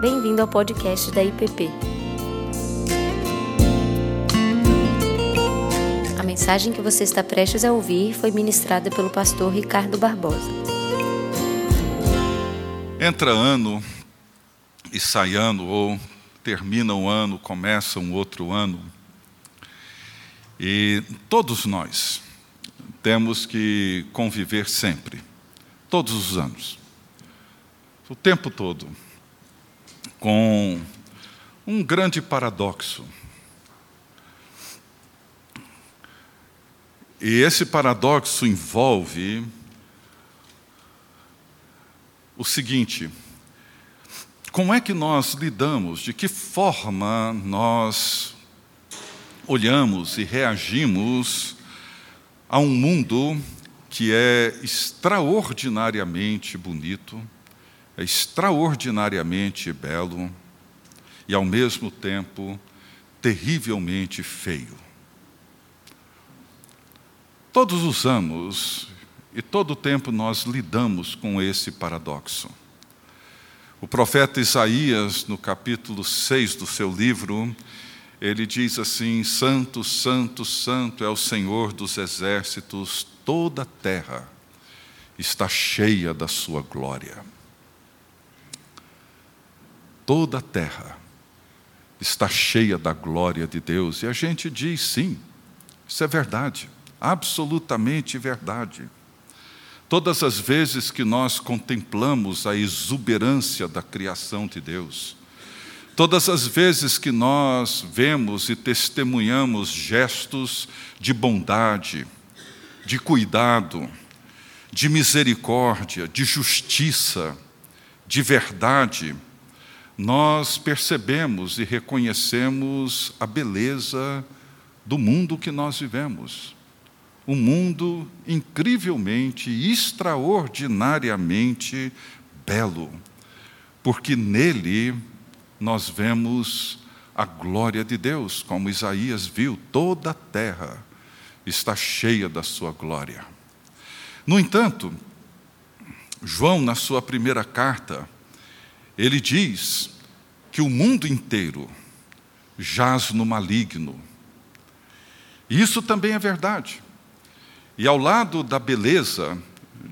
Bem-vindo ao podcast da IPP. A mensagem que você está prestes a ouvir foi ministrada pelo pastor Ricardo Barbosa. Entra ano e sai ano, ou termina um ano, começa um outro ano. E todos nós temos que conviver sempre, todos os anos, o tempo todo, com um grande paradoxo. E esse paradoxo envolve o seguinte: como é que nós lidamos, de que forma nós olhamos e reagimos a um mundo que é extraordinariamente bonito, é extraordinariamente belo e, ao mesmo tempo, terrivelmente feio. Todos os anos e todo o tempo nós lidamos com esse paradoxo. O profeta Isaías, no capítulo 6 do seu livro, ele diz assim: Santo, Santo, Santo é o Senhor dos exércitos, toda a terra está cheia da sua glória. Toda a terra está cheia da glória de Deus. E a gente diz sim, isso é verdade, absolutamente verdade. Todas as vezes que nós contemplamos a exuberância da criação de Deus, todas as vezes que nós vemos e testemunhamos gestos de bondade, de cuidado, de misericórdia, de justiça, de verdade, nós percebemos e reconhecemos a beleza do mundo que nós vivemos um mundo incrivelmente, extraordinariamente belo, porque nele nós vemos a glória de Deus, como Isaías viu, toda a terra está cheia da sua glória. No entanto, João, na sua primeira carta, ele diz que o mundo inteiro jaz no maligno. Isso também é verdade. E ao lado da beleza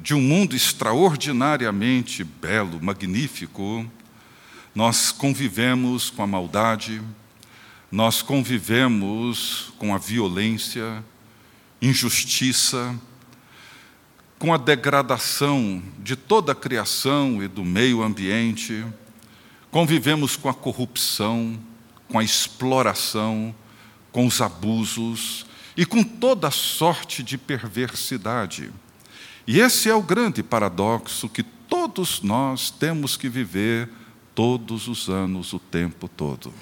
de um mundo extraordinariamente belo, magnífico, nós convivemos com a maldade, nós convivemos com a violência, injustiça, com a degradação de toda a criação e do meio ambiente, convivemos com a corrupção, com a exploração, com os abusos, e com toda sorte de perversidade. E esse é o grande paradoxo que todos nós temos que viver todos os anos, o tempo todo.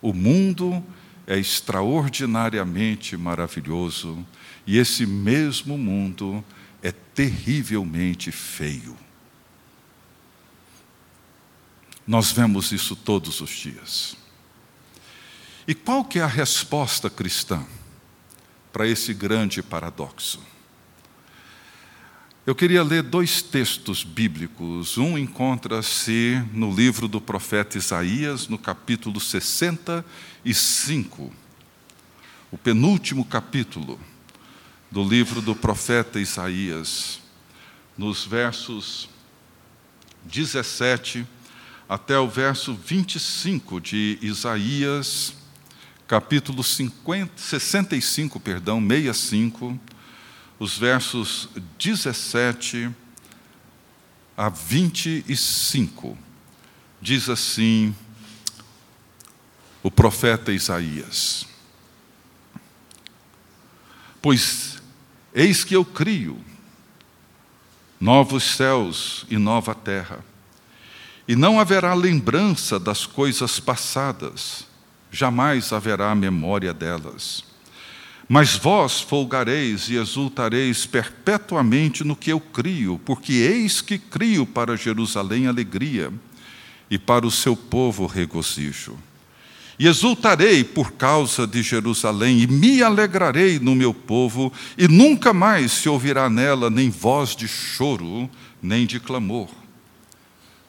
O mundo é extraordinariamente maravilhoso e esse mesmo mundo é terrivelmente feio. Nós vemos isso todos os dias. E qual que é a resposta cristã? para esse grande paradoxo. Eu queria ler dois textos bíblicos. Um encontra-se no livro do profeta Isaías, no capítulo 65, o penúltimo capítulo do livro do profeta Isaías, nos versos 17 até o verso 25 de Isaías capítulo 50, 65, perdão, 65, os versos 17 a 25. Diz assim o profeta Isaías: Pois eis que eu crio novos céus e nova terra, e não haverá lembrança das coisas passadas jamais haverá memória delas. Mas vós folgareis e exultareis perpetuamente no que eu crio, porque eis que crio para Jerusalém alegria e para o seu povo regozijo. E exultarei por causa de Jerusalém, e me alegrarei no meu povo, e nunca mais se ouvirá nela nem voz de choro, nem de clamor.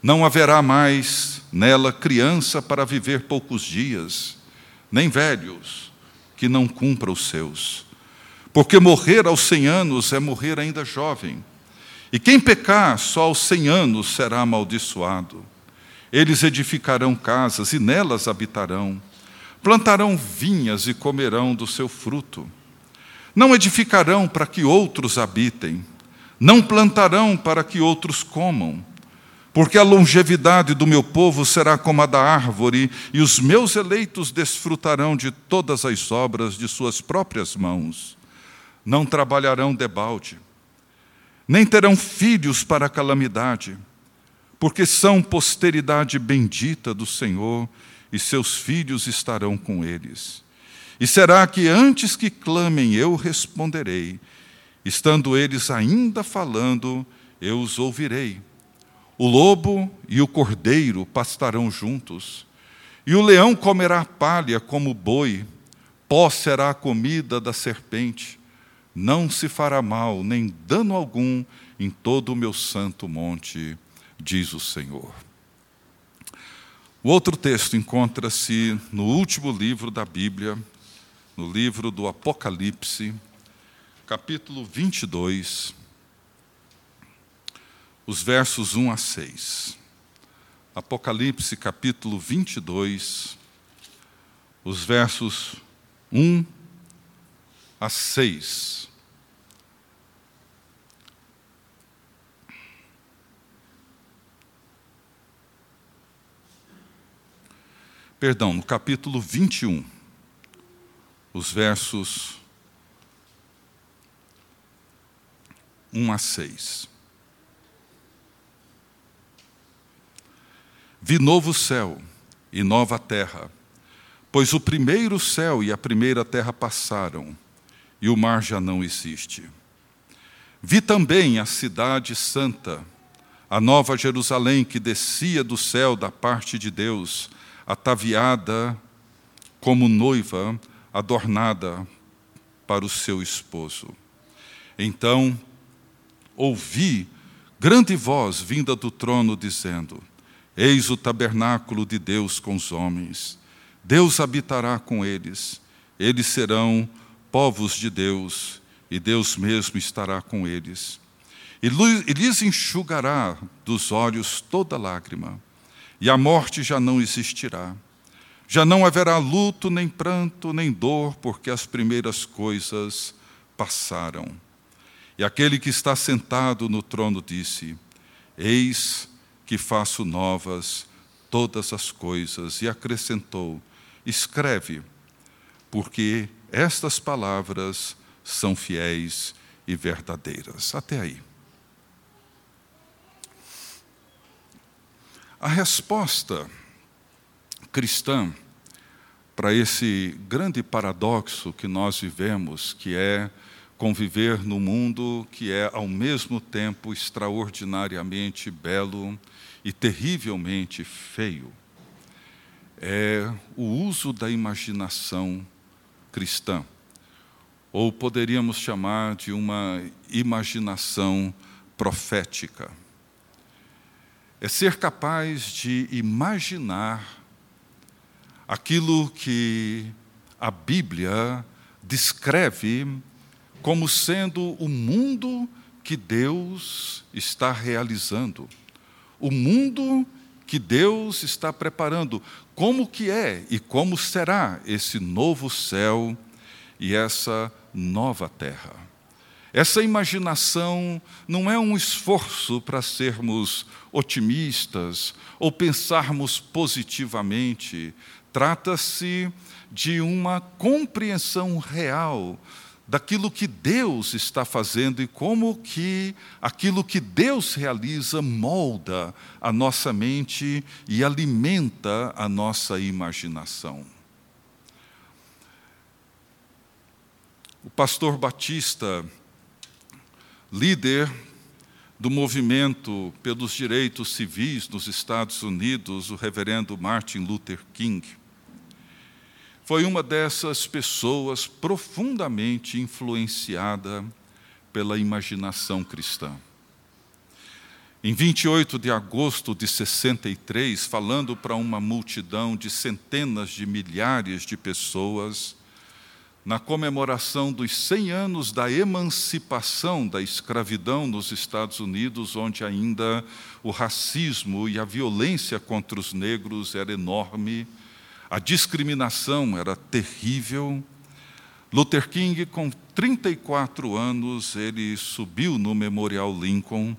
Não haverá mais nela criança para viver poucos dias, nem velhos que não cumpra os seus. Porque morrer aos cem anos é morrer ainda jovem. E quem pecar só aos cem anos será amaldiçoado. Eles edificarão casas e nelas habitarão, plantarão vinhas e comerão do seu fruto. Não edificarão para que outros habitem, não plantarão para que outros comam, porque a longevidade do meu povo será como a da árvore, e os meus eleitos desfrutarão de todas as obras de suas próprias mãos. Não trabalharão debalde, nem terão filhos para a calamidade, porque são posteridade bendita do Senhor, e seus filhos estarão com eles. E será que antes que clamem eu responderei, estando eles ainda falando, eu os ouvirei. O lobo e o cordeiro pastarão juntos, e o leão comerá palha como boi, pó será a comida da serpente. Não se fará mal, nem dano algum em todo o meu santo monte, diz o Senhor. O outro texto encontra-se no último livro da Bíblia, no livro do Apocalipse, capítulo 22, os versos 1 a 6. Apocalipse, capítulo 22, os versos 1 a 6. Perdão, no capítulo 21 os versos 1 a 6. Vi novo céu e nova terra, pois o primeiro céu e a primeira terra passaram, e o mar já não existe. Vi também a cidade santa, a nova Jerusalém que descia do céu da parte de Deus, ataviada como noiva adornada para o seu esposo. Então ouvi grande voz vinda do trono dizendo: Eis o tabernáculo de Deus com os homens. Deus habitará com eles. Eles serão povos de Deus, e Deus mesmo estará com eles. E lhes enxugará dos olhos toda lágrima, e a morte já não existirá já não haverá luto, nem pranto, nem dor, porque as primeiras coisas passaram. E aquele que está sentado no trono disse: Eis que faço novas todas as coisas. E acrescentou: Escreve, porque estas palavras são fiéis e verdadeiras. Até aí. A resposta cristã para esse grande paradoxo que nós vivemos, que é conviver num mundo que é ao mesmo tempo extraordinariamente belo e terrivelmente feio. É o uso da imaginação cristã, ou poderíamos chamar de uma imaginação profética. É ser capaz de imaginar aquilo que a Bíblia descreve como sendo o mundo que Deus está realizando, o mundo que Deus está preparando, como que é e como será esse novo céu e essa nova terra. Essa imaginação não é um esforço para sermos otimistas ou pensarmos positivamente, Trata-se de uma compreensão real daquilo que Deus está fazendo e como que aquilo que Deus realiza molda a nossa mente e alimenta a nossa imaginação. O pastor Batista, líder do movimento pelos direitos civis nos Estados Unidos, o reverendo Martin Luther King, foi uma dessas pessoas profundamente influenciada pela imaginação cristã. Em 28 de agosto de 63, falando para uma multidão de centenas de milhares de pessoas, na comemoração dos 100 anos da emancipação da escravidão nos Estados Unidos, onde ainda o racismo e a violência contra os negros era enorme, a discriminação era terrível. Luther King, com 34 anos, ele subiu no Memorial Lincoln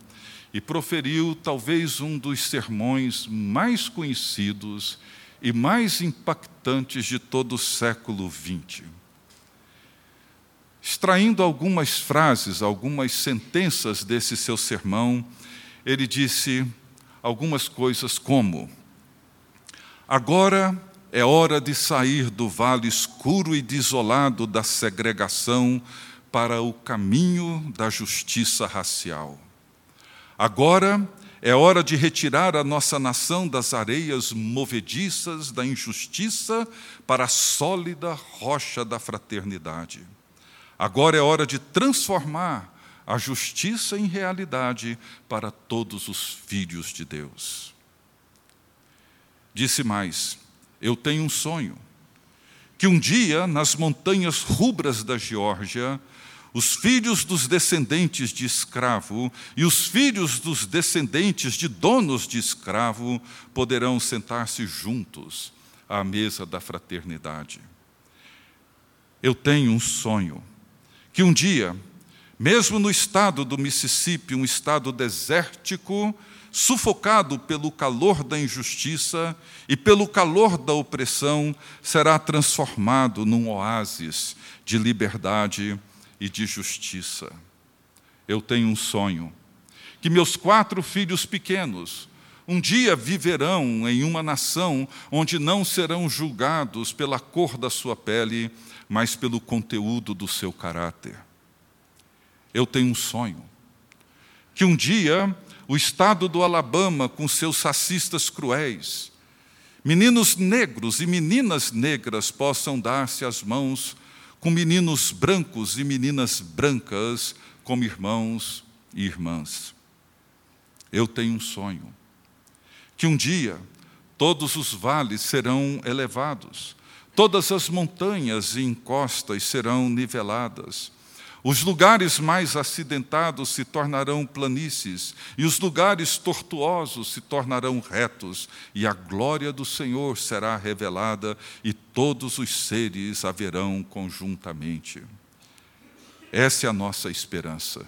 e proferiu talvez um dos sermões mais conhecidos e mais impactantes de todo o século XX extraindo algumas frases, algumas sentenças desse seu sermão, ele disse algumas coisas como: Agora é hora de sair do vale escuro e desolado da segregação para o caminho da justiça racial. Agora é hora de retirar a nossa nação das areias movediças da injustiça para a sólida rocha da fraternidade. Agora é hora de transformar a justiça em realidade para todos os filhos de Deus. Disse mais: Eu tenho um sonho, que um dia, nas montanhas rubras da Geórgia, os filhos dos descendentes de escravo e os filhos dos descendentes de donos de escravo poderão sentar-se juntos à mesa da fraternidade. Eu tenho um sonho que um dia, mesmo no estado do Mississippi, um estado desértico, sufocado pelo calor da injustiça e pelo calor da opressão, será transformado num oásis de liberdade e de justiça. Eu tenho um sonho que meus quatro filhos pequenos um dia viverão em uma nação onde não serão julgados pela cor da sua pele, mas pelo conteúdo do seu caráter. Eu tenho um sonho que um dia o estado do Alabama, com seus racistas cruéis, meninos negros e meninas negras possam dar-se as mãos com meninos brancos e meninas brancas como irmãos e irmãs. Eu tenho um sonho que um dia todos os vales serão elevados Todas as montanhas e encostas serão niveladas. Os lugares mais acidentados se tornarão planícies, e os lugares tortuosos se tornarão retos, e a glória do Senhor será revelada, e todos os seres a verão conjuntamente. Essa é a nossa esperança.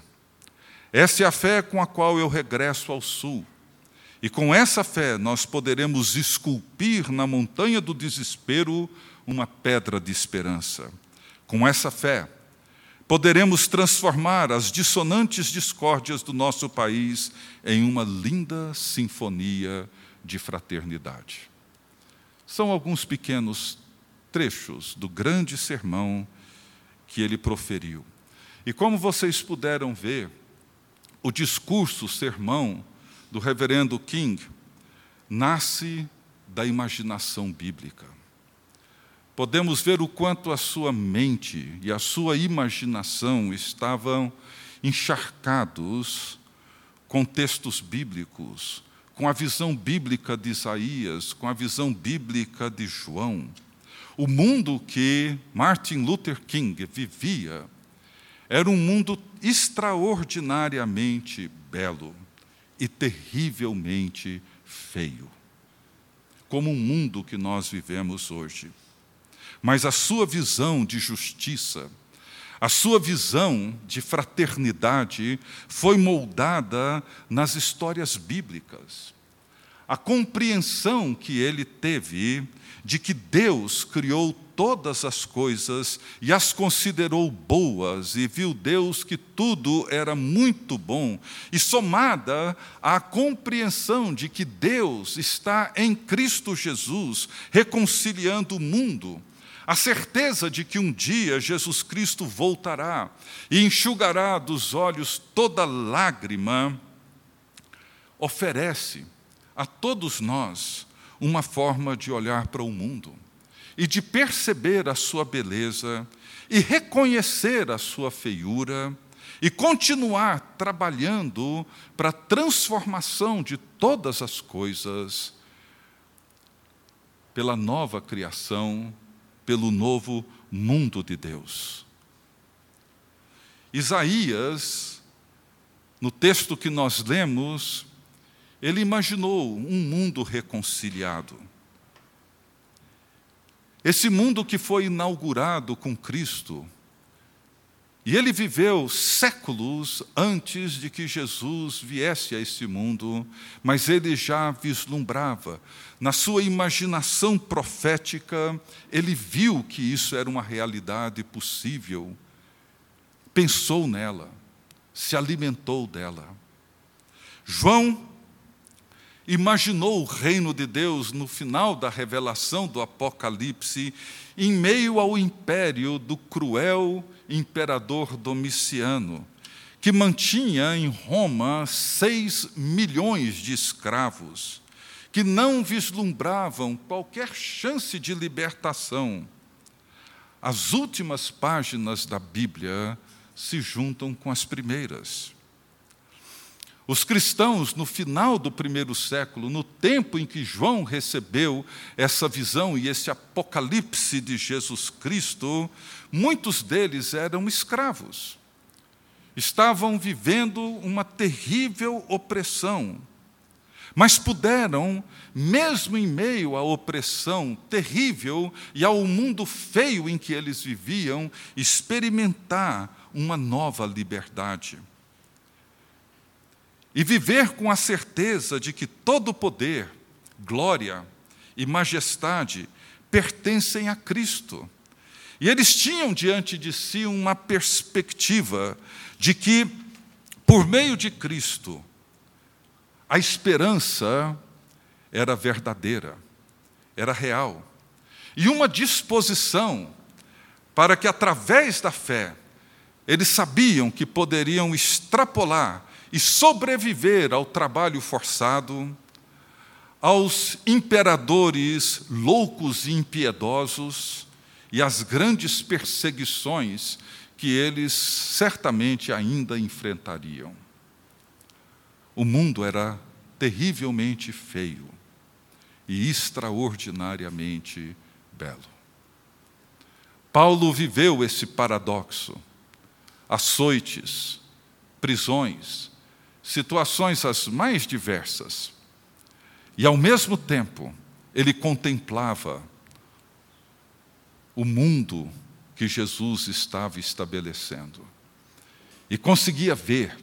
Essa é a fé com a qual eu regresso ao sul. E com essa fé nós poderemos esculpir na montanha do desespero uma pedra de esperança. Com essa fé, poderemos transformar as dissonantes discórdias do nosso país em uma linda sinfonia de fraternidade. São alguns pequenos trechos do grande sermão que ele proferiu. E como vocês puderam ver, o discurso, o sermão do reverendo King nasce da imaginação bíblica podemos ver o quanto a sua mente e a sua imaginação estavam encharcados com textos bíblicos, com a visão bíblica de Isaías, com a visão bíblica de João. O mundo que Martin Luther King vivia era um mundo extraordinariamente belo e terrivelmente feio, como o mundo que nós vivemos hoje mas a sua visão de justiça, a sua visão de fraternidade foi moldada nas histórias bíblicas. A compreensão que ele teve de que Deus criou todas as coisas e as considerou boas, e viu Deus que tudo era muito bom, e somada à compreensão de que Deus está em Cristo Jesus reconciliando o mundo a certeza de que um dia Jesus Cristo voltará e enxugará dos olhos toda lágrima, oferece a todos nós uma forma de olhar para o mundo e de perceber a sua beleza e reconhecer a sua feiura e continuar trabalhando para a transformação de todas as coisas pela nova criação, pelo novo mundo de Deus. Isaías, no texto que nós lemos, ele imaginou um mundo reconciliado. Esse mundo que foi inaugurado com Cristo, e ele viveu séculos antes de que Jesus viesse a esse mundo, mas ele já vislumbrava. Na sua imaginação profética, ele viu que isso era uma realidade possível, pensou nela, se alimentou dela. João imaginou o reino de Deus no final da revelação do Apocalipse, em meio ao império do cruel imperador Domiciano, que mantinha em Roma seis milhões de escravos, que não vislumbravam qualquer chance de libertação. As últimas páginas da Bíblia se juntam com as primeiras. Os cristãos, no final do primeiro século, no tempo em que João recebeu essa visão e esse apocalipse de Jesus Cristo, muitos deles eram escravos. Estavam vivendo uma terrível opressão, mas puderam, mesmo em meio à opressão terrível e ao mundo feio em que eles viviam, experimentar uma nova liberdade e viver com a certeza de que todo poder, glória e majestade pertencem a Cristo. E eles tinham diante de si uma perspectiva de que, por meio de Cristo, a esperança era verdadeira, era real, e uma disposição para que, através da fé, eles sabiam que poderiam extrapolar e sobreviver ao trabalho forçado, aos imperadores loucos e impiedosos e às grandes perseguições que eles certamente ainda enfrentariam. O mundo era terrivelmente feio e extraordinariamente belo. Paulo viveu esse paradoxo, açoites, prisões, situações as mais diversas. E, ao mesmo tempo, ele contemplava o mundo que Jesus estava estabelecendo. E conseguia ver,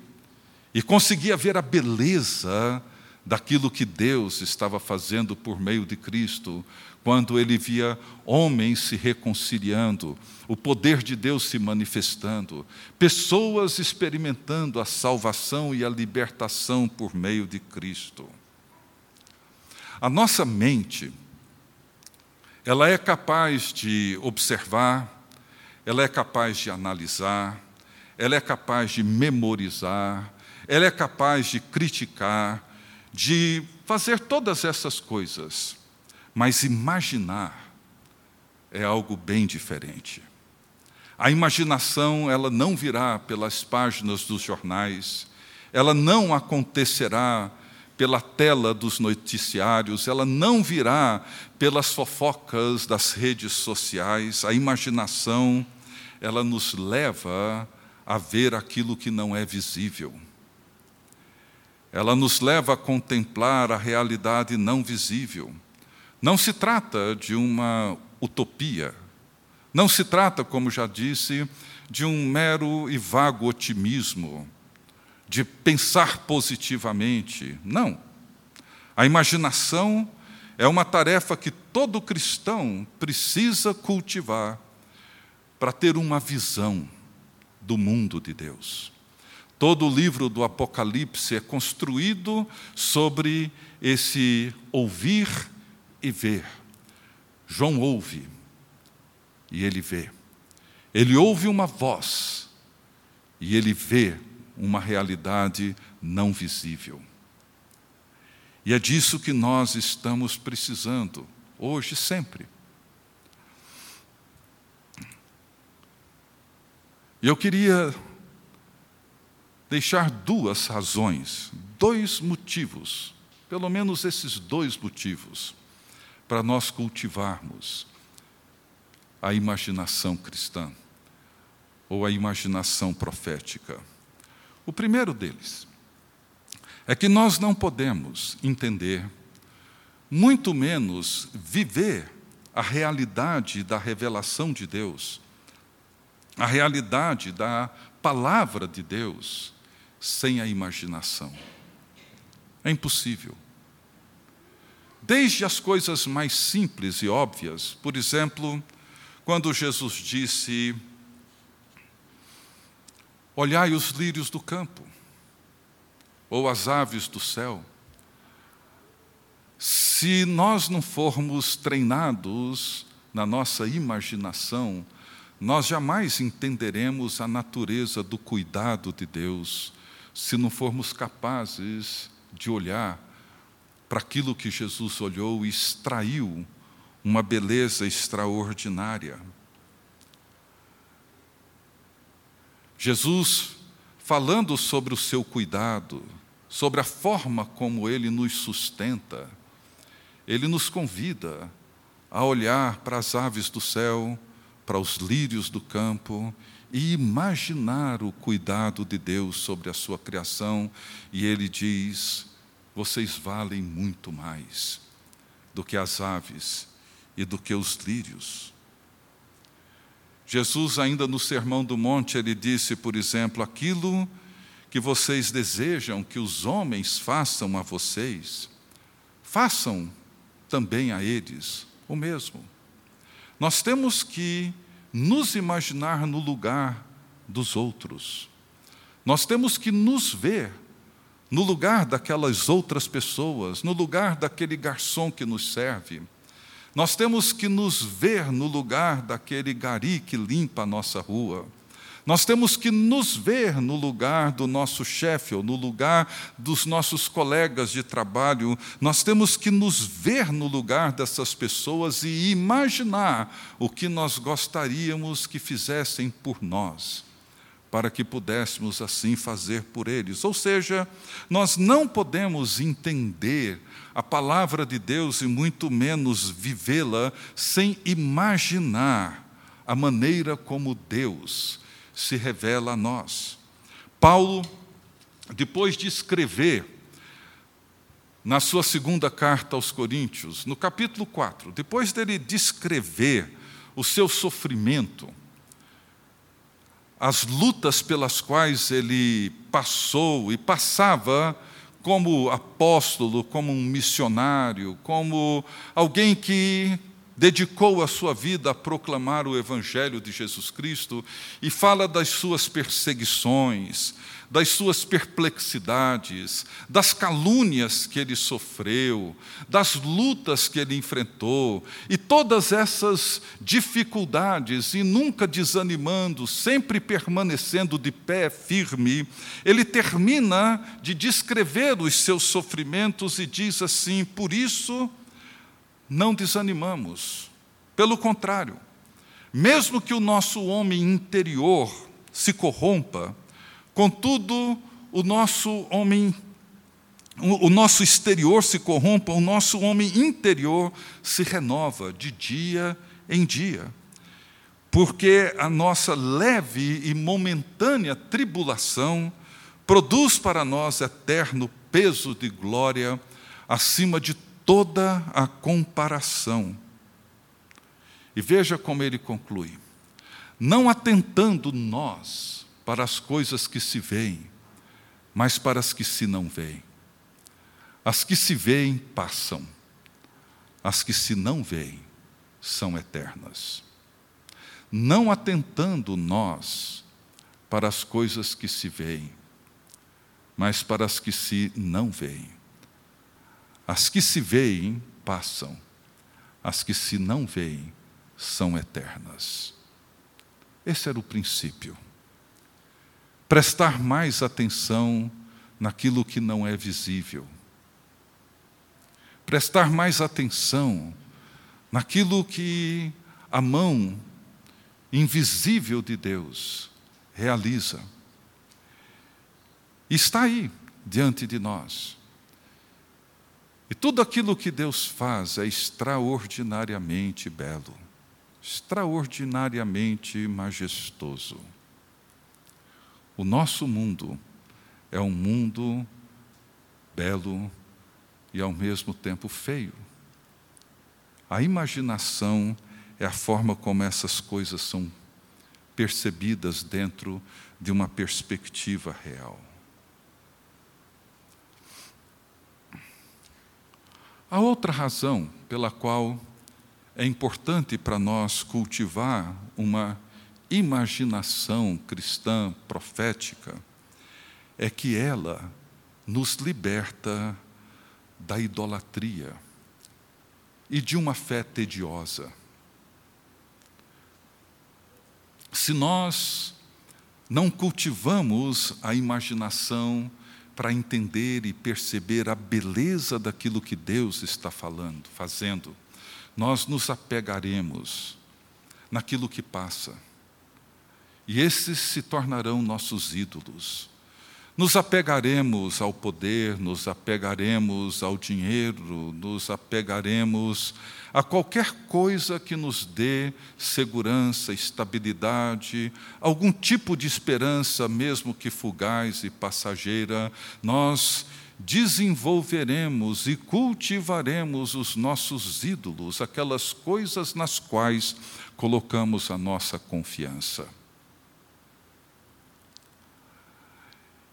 e conseguia ver a beleza daquilo que Deus estava fazendo por meio de Cristo, quando ele via homens se reconciliando, o poder de Deus se manifestando, pessoas experimentando a salvação e a libertação por meio de Cristo. A nossa mente, ela é capaz de observar, ela é capaz de analisar, ela é capaz de memorizar, ela é capaz de criticar, de fazer todas essas coisas, mas imaginar é algo bem diferente. A imaginação, ela não virá pelas páginas dos jornais, ela não acontecerá pela tela dos noticiários, ela não virá pelas fofocas das redes sociais. A imaginação, ela nos leva a ver aquilo que não é visível. Ela nos leva a contemplar a realidade não visível. Não se trata de uma utopia, não se trata, como já disse, de um mero e vago otimismo, de pensar positivamente. Não. A imaginação é uma tarefa que todo cristão precisa cultivar para ter uma visão do mundo de Deus. Todo o livro do Apocalipse é construído sobre esse ouvir e ver. João ouve, e ele vê. Ele ouve uma voz e ele vê uma realidade não visível. E é disso que nós estamos precisando, hoje e sempre. E eu queria deixar duas razões, dois motivos, pelo menos esses dois motivos, para nós cultivarmos a imaginação cristã ou a imaginação profética. O primeiro deles é que nós não podemos entender, muito menos viver a realidade da revelação de Deus, a realidade da palavra de Deus, sem a imaginação. É impossível. Desde as coisas mais simples e óbvias, por exemplo, quando Jesus disse: Olhai os lírios do campo, ou as aves do céu. Se nós não formos treinados na nossa imaginação, nós jamais entenderemos a natureza do cuidado de Deus, se não formos capazes de olhar para aquilo que Jesus olhou e extraiu uma beleza extraordinária. Jesus, falando sobre o seu cuidado, sobre a forma como ele nos sustenta, ele nos convida a olhar para as aves do céu, para os lírios do campo e imaginar o cuidado de Deus sobre a sua criação, e ele diz: vocês valem muito mais do que as aves e do que os lírios. Jesus, ainda no Sermão do Monte, ele disse, por exemplo, aquilo que vocês desejam que os homens façam a vocês, façam também a eles o mesmo. Nós temos que nos imaginar no lugar dos outros. Nós temos que nos ver no lugar daquelas outras pessoas, no lugar daquele garçom que nos serve nós temos que nos ver no lugar daquele gari que limpa a nossa rua. Nós temos que nos ver no lugar do nosso chefe ou no lugar dos nossos colegas de trabalho. Nós temos que nos ver no lugar dessas pessoas e imaginar o que nós gostaríamos que fizessem por nós, para que pudéssemos assim fazer por eles. Ou seja, nós não podemos entender a palavra de Deus e muito menos vivê-la sem imaginar a maneira como Deus se revela a nós. Paulo, depois de escrever na sua segunda carta aos Coríntios, no capítulo 4, depois dele descrever o seu sofrimento, as lutas pelas quais ele passou e passava como apóstolo, como um missionário, como alguém que dedicou a sua vida a proclamar o Evangelho de Jesus Cristo e fala das suas perseguições, das suas perplexidades, das calúnias que ele sofreu, das lutas que ele enfrentou, e todas essas dificuldades, e nunca desanimando, sempre permanecendo de pé firme, ele termina de descrever os seus sofrimentos e diz assim: por isso não desanimamos, pelo contrário, mesmo que o nosso homem interior se corrompa, Contudo, o nosso homem, o nosso exterior se corrompa, o nosso homem interior se renova de dia em dia. Porque a nossa leve e momentânea tribulação produz para nós eterno peso de glória acima de toda a comparação. E veja como ele conclui: não atentando nós para as coisas que se veem, mas para as que se não veem. As que se veem passam, as que se não veem são eternas. Não atentando nós para as coisas que se veem, mas para as que se não veem. As que se veem passam, as que se não veem são eternas. Esse era o princípio prestar mais atenção naquilo que não é visível, prestar mais atenção naquilo que a mão invisível de Deus realiza. está aí, diante de nós. E tudo aquilo que Deus faz é extraordinariamente belo, extraordinariamente majestoso. O nosso mundo é um mundo belo e ao mesmo tempo feio. A imaginação é a forma como essas coisas são percebidas dentro de uma perspectiva real. A outra razão pela qual é importante para nós cultivar uma imaginação cristã profética é que ela nos liberta da idolatria e de uma fé tediosa. Se nós não cultivamos a imaginação para entender e perceber a beleza daquilo que Deus está falando, fazendo, nós nos apegaremos naquilo que passa. E esses se tornarão nossos ídolos. Nos apegaremos ao poder, nos apegaremos ao dinheiro, nos apegaremos a qualquer coisa que nos dê segurança, estabilidade, algum tipo de esperança, mesmo que fugaz e passageira, nós desenvolveremos e cultivaremos os nossos ídolos, aquelas coisas nas quais colocamos a nossa confiança.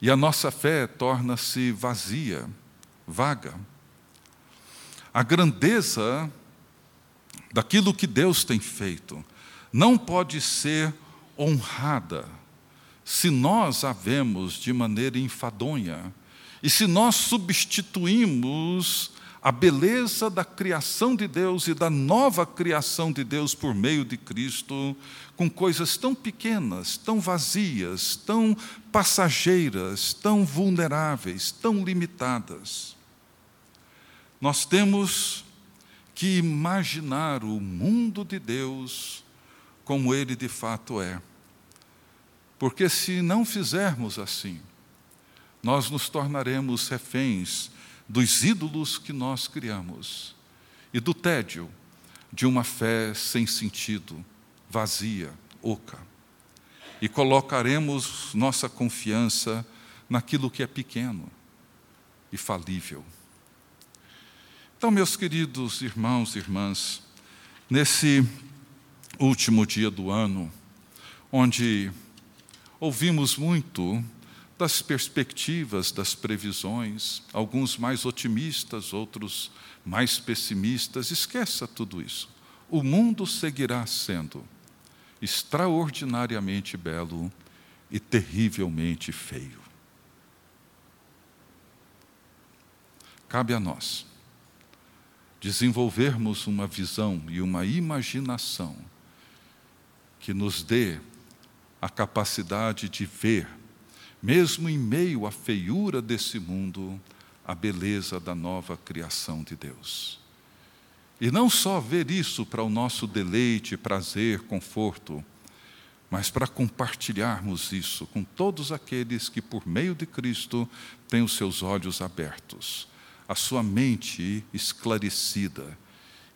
E a nossa fé torna-se vazia, vaga. A grandeza daquilo que Deus tem feito não pode ser honrada se nós a vemos de maneira enfadonha e se nós substituímos a beleza da criação de Deus e da nova criação de Deus por meio de Cristo, com coisas tão pequenas, tão vazias, tão passageiras, tão vulneráveis, tão limitadas. Nós temos que imaginar o mundo de Deus como ele de fato é. Porque se não fizermos assim, nós nos tornaremos reféns dos ídolos que nós criamos e do tédio de uma fé sem sentido, vazia, oca. E colocaremos nossa confiança naquilo que é pequeno e falível. Então, meus queridos irmãos e irmãs, nesse último dia do ano, onde ouvimos muito das perspectivas, das previsões, alguns mais otimistas, outros mais pessimistas. Esqueça tudo isso. O mundo seguirá sendo extraordinariamente belo e terrivelmente feio. Cabe a nós desenvolvermos uma visão e uma imaginação que nos dê a capacidade de ver mesmo em meio à feiura desse mundo, a beleza da nova criação de Deus. E não só ver isso para o nosso deleite, prazer, conforto, mas para compartilharmos isso com todos aqueles que, por meio de Cristo, têm os seus olhos abertos, a sua mente esclarecida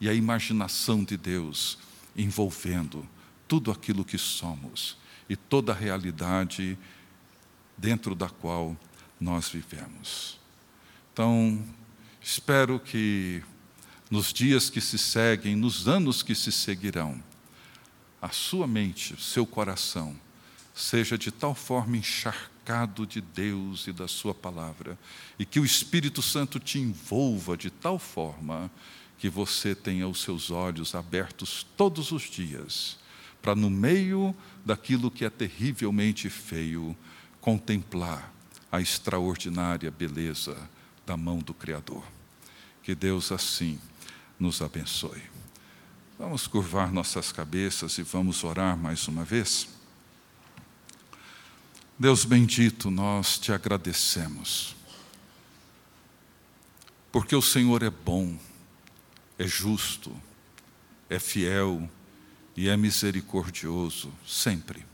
e a imaginação de Deus envolvendo tudo aquilo que somos e toda a realidade dentro da qual nós vivemos. Então, espero que nos dias que se seguem, nos anos que se seguirão, a sua mente, seu coração, seja de tal forma encharcado de Deus e da Sua palavra, e que o Espírito Santo te envolva de tal forma que você tenha os seus olhos abertos todos os dias, para no meio daquilo que é terrivelmente feio, contemplar a extraordinária beleza da mão do Criador. Que Deus assim nos abençoe. Vamos curvar nossas cabeças e vamos orar mais uma vez. Deus bendito, nós te agradecemos, porque o Senhor é bom, é justo, é fiel e é misericordioso sempre.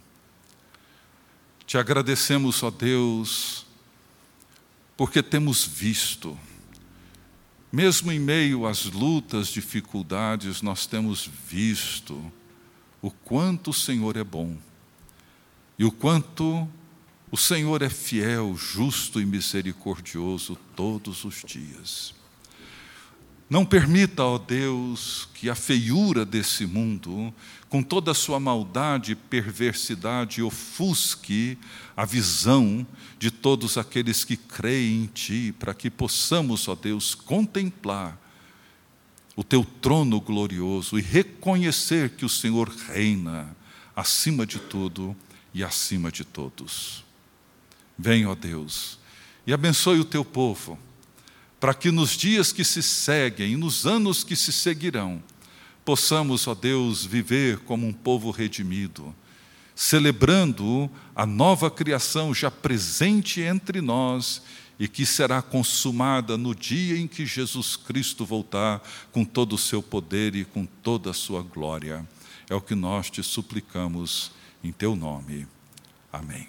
Te agradecemos, ó Deus, porque temos visto, mesmo em meio às lutas, dificuldades, nós temos visto o quanto o Senhor é bom e o quanto o Senhor é fiel, justo e misericordioso todos os dias. Não permita, ó Deus, que a feiura desse mundo, com toda a sua maldade e perversidade, ofusque a visão de todos aqueles que creem em Ti, para que possamos, ó Deus, contemplar o Teu trono glorioso e reconhecer que o Senhor reina acima de tudo e acima de todos. Vem, ó Deus, e abençoe o teu povo, para que nos dias que se seguem e nos anos que se seguirão, possamos, ó Deus, viver como um povo redimido, celebrando a nova criação já presente entre nós e que será consumada no dia em que Jesus Cristo voltar com todo o seu poder e com toda a sua glória. É o que nós te suplicamos em teu nome. Amém.